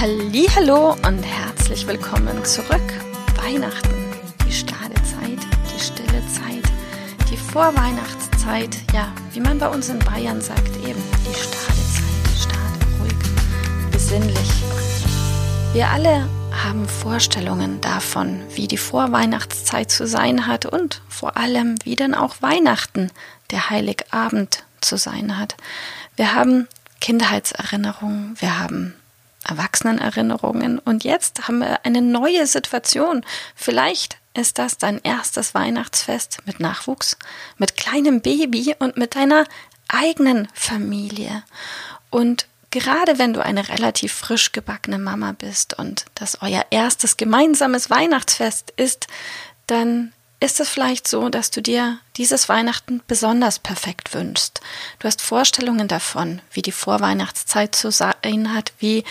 Hallo und herzlich willkommen zurück. Weihnachten, die Stadezeit, die stille Zeit, die Vorweihnachtszeit, ja, wie man bei uns in Bayern sagt, eben die Stadezeit, stade, ruhig, besinnlich. Wir alle haben Vorstellungen davon, wie die Vorweihnachtszeit zu sein hat und vor allem, wie dann auch Weihnachten, der Heiligabend zu sein hat. Wir haben Kindheitserinnerungen, wir haben Erwachsenenerinnerungen. Und jetzt haben wir eine neue Situation. Vielleicht ist das dein erstes Weihnachtsfest mit Nachwuchs, mit kleinem Baby und mit deiner eigenen Familie. Und gerade wenn du eine relativ frisch gebackene Mama bist und das euer erstes gemeinsames Weihnachtsfest ist, dann ist es vielleicht so, dass du dir dieses Weihnachten besonders perfekt wünschst. Du hast Vorstellungen davon, wie die Vorweihnachtszeit zu sein hat, wie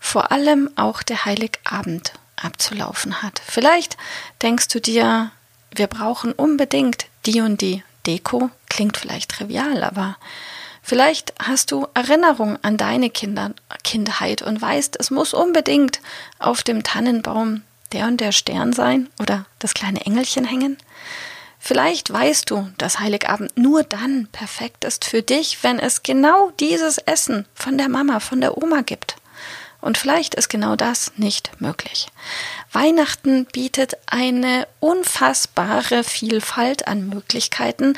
vor allem auch der Heiligabend abzulaufen hat. Vielleicht denkst du dir, wir brauchen unbedingt die und die Deko. Klingt vielleicht trivial, aber vielleicht hast du Erinnerung an deine Kinder, Kindheit und weißt, es muss unbedingt auf dem Tannenbaum der und der Stern sein oder das kleine Engelchen hängen? Vielleicht weißt du, dass Heiligabend nur dann perfekt ist für dich, wenn es genau dieses Essen von der Mama, von der Oma gibt. Und vielleicht ist genau das nicht möglich. Weihnachten bietet eine unfassbare Vielfalt an Möglichkeiten,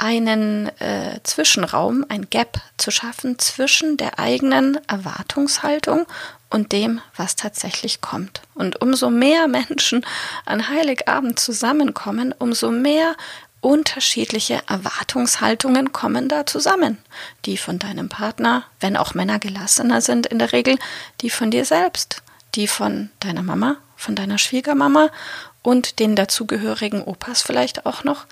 einen äh, Zwischenraum, ein Gap zu schaffen zwischen der eigenen Erwartungshaltung und dem, was tatsächlich kommt. Und umso mehr Menschen an Heiligabend zusammenkommen, umso mehr unterschiedliche Erwartungshaltungen kommen da zusammen. Die von deinem Partner, wenn auch Männer gelassener sind in der Regel, die von dir selbst, die von deiner Mama, von deiner Schwiegermama und den dazugehörigen Opas vielleicht auch noch.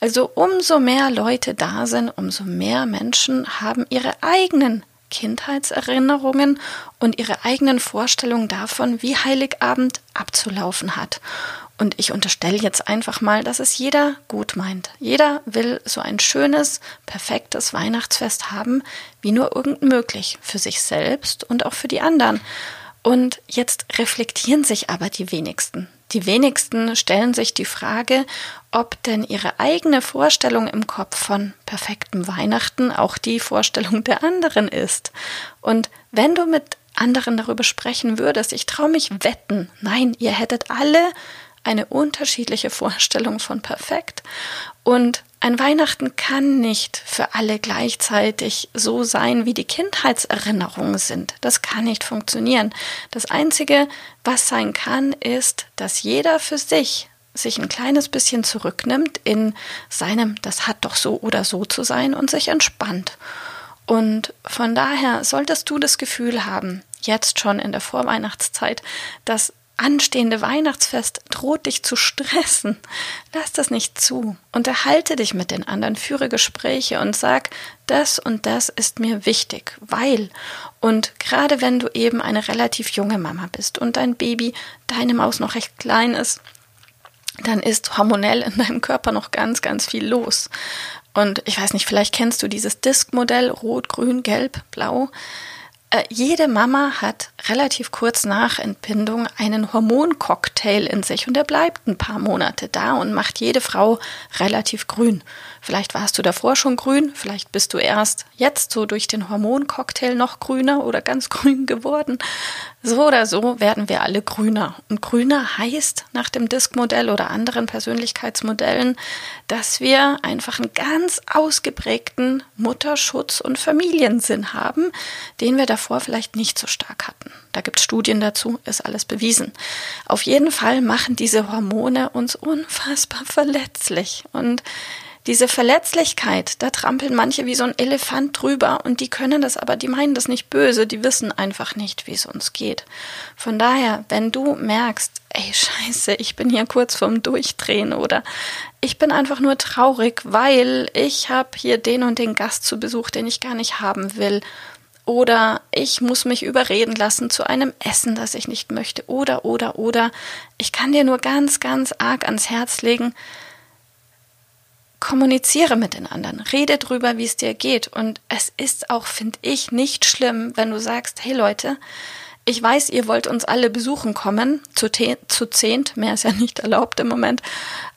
Also umso mehr Leute da sind, umso mehr Menschen haben ihre eigenen Kindheitserinnerungen und ihre eigenen Vorstellungen davon, wie Heiligabend abzulaufen hat. Und ich unterstelle jetzt einfach mal, dass es jeder gut meint. Jeder will so ein schönes, perfektes Weihnachtsfest haben, wie nur irgend möglich, für sich selbst und auch für die anderen. Und jetzt reflektieren sich aber die wenigsten. Die wenigsten stellen sich die Frage, ob denn ihre eigene Vorstellung im Kopf von perfektem Weihnachten auch die Vorstellung der anderen ist. Und wenn du mit anderen darüber sprechen würdest, ich traue mich wetten, nein, ihr hättet alle eine unterschiedliche Vorstellung von perfekt. Und ein Weihnachten kann nicht für alle gleichzeitig so sein, wie die Kindheitserinnerungen sind. Das kann nicht funktionieren. Das Einzige, was sein kann, ist, dass jeder für sich sich ein kleines bisschen zurücknimmt in seinem, das hat doch so oder so zu sein und sich entspannt. Und von daher solltest du das Gefühl haben, jetzt schon in der Vorweihnachtszeit, dass anstehende Weihnachtsfest droht dich zu stressen. Lass das nicht zu. Unterhalte dich mit den anderen, führe Gespräche und sag, das und das ist mir wichtig, weil. Und gerade wenn du eben eine relativ junge Mama bist und dein Baby, deine Maus noch recht klein ist, dann ist hormonell in deinem Körper noch ganz, ganz viel los. Und ich weiß nicht, vielleicht kennst du dieses Disk-Modell Rot, Grün, Gelb, Blau. Äh, jede Mama hat relativ kurz nach Entbindung einen Hormoncocktail in sich und der bleibt ein paar Monate da und macht jede Frau relativ grün. Vielleicht warst du davor schon grün, vielleicht bist du erst jetzt so durch den Hormoncocktail noch grüner oder ganz grün geworden. So oder so werden wir alle grüner. Und grüner heißt nach dem Disk-Modell oder anderen Persönlichkeitsmodellen, dass wir einfach einen ganz ausgeprägten Mutterschutz und Familiensinn haben, den wir davor vielleicht nicht so stark hatten. Da gibt es Studien dazu, ist alles bewiesen. Auf jeden Fall machen diese Hormone uns unfassbar verletzlich. Und diese Verletzlichkeit, da trampeln manche wie so ein Elefant drüber und die können das aber, die meinen das nicht böse, die wissen einfach nicht, wie es uns geht. Von daher, wenn du merkst, ey scheiße, ich bin hier kurz vorm Durchdrehen oder ich bin einfach nur traurig, weil ich habe hier den und den Gast zu Besuch, den ich gar nicht haben will. Oder ich muss mich überreden lassen zu einem Essen, das ich nicht möchte. Oder, oder, oder. Ich kann dir nur ganz, ganz arg ans Herz legen, kommuniziere mit den anderen, rede drüber, wie es dir geht. Und es ist auch, finde ich, nicht schlimm, wenn du sagst, hey Leute, ich weiß, ihr wollt uns alle besuchen kommen, zu, zu zehnt, mehr ist ja nicht erlaubt im Moment,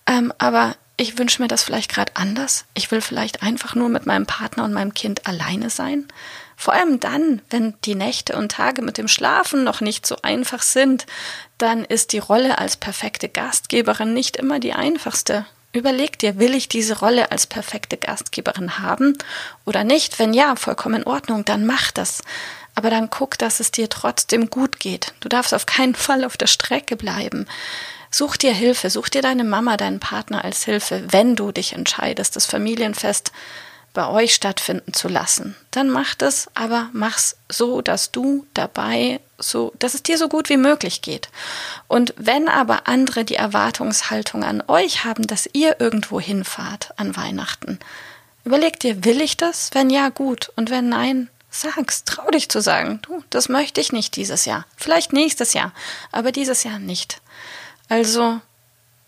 ähm, aber ich wünsche mir das vielleicht gerade anders. Ich will vielleicht einfach nur mit meinem Partner und meinem Kind alleine sein. Vor allem dann, wenn die Nächte und Tage mit dem Schlafen noch nicht so einfach sind, dann ist die Rolle als perfekte Gastgeberin nicht immer die einfachste. Überleg dir, will ich diese Rolle als perfekte Gastgeberin haben oder nicht? Wenn ja, vollkommen in Ordnung, dann mach das. Aber dann guck, dass es dir trotzdem gut geht. Du darfst auf keinen Fall auf der Strecke bleiben. Such dir Hilfe, such dir deine Mama, deinen Partner als Hilfe, wenn du dich entscheidest, das Familienfest bei euch stattfinden zu lassen. Dann mach das, aber mach's so, dass du dabei so, dass es dir so gut wie möglich geht. Und wenn aber andere die Erwartungshaltung an euch haben, dass ihr irgendwo hinfahrt an Weihnachten, überleg dir, will ich das? Wenn ja, gut. Und wenn nein, sag's, trau dich zu sagen, du, das möchte ich nicht dieses Jahr. Vielleicht nächstes Jahr, aber dieses Jahr nicht. Also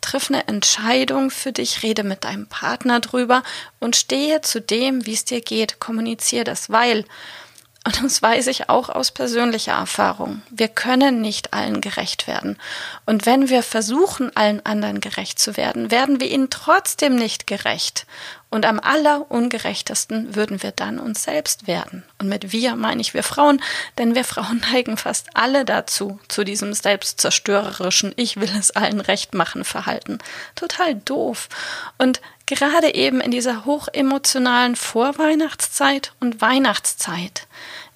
triff eine Entscheidung für dich, rede mit deinem Partner drüber und stehe zu dem, wie es dir geht. Kommuniziere das, weil, und das weiß ich auch aus persönlicher Erfahrung, wir können nicht allen gerecht werden. Und wenn wir versuchen, allen anderen gerecht zu werden, werden wir ihnen trotzdem nicht gerecht. Und am allerungerechtesten würden wir dann uns selbst werden. Und mit wir meine ich wir Frauen, denn wir Frauen neigen fast alle dazu, zu diesem selbstzerstörerischen Ich will es allen recht machen Verhalten. Total doof. Und gerade eben in dieser hochemotionalen Vorweihnachtszeit und Weihnachtszeit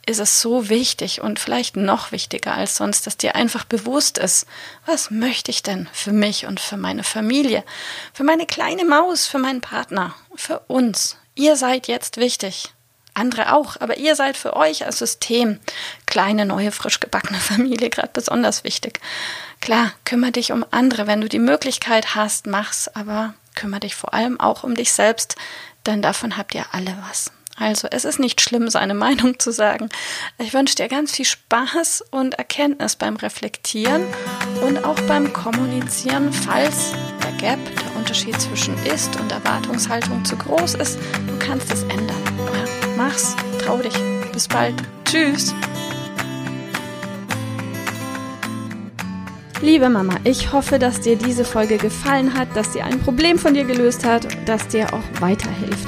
ist es so wichtig und vielleicht noch wichtiger als sonst, dass dir einfach bewusst ist, was möchte ich denn für mich und für meine Familie, für meine kleine Maus, für meinen Partner, für uns. Ihr seid jetzt wichtig. Andere auch, aber ihr seid für euch als System, kleine, neue, frisch gebackene Familie, gerade besonders wichtig. Klar, kümmere dich um andere, wenn du die Möglichkeit hast, mach's, aber kümmere dich vor allem auch um dich selbst, denn davon habt ihr alle was. Also es ist nicht schlimm, seine Meinung zu sagen. Ich wünsche dir ganz viel Spaß und Erkenntnis beim Reflektieren und auch beim Kommunizieren, falls der Gap, der Unterschied zwischen Ist und Erwartungshaltung zu groß ist. Du kannst es ändern. Mach's, trau dich. Bis bald. Tschüss. Liebe Mama, ich hoffe, dass dir diese Folge gefallen hat, dass sie ein Problem von dir gelöst hat, dass dir auch weiterhilft.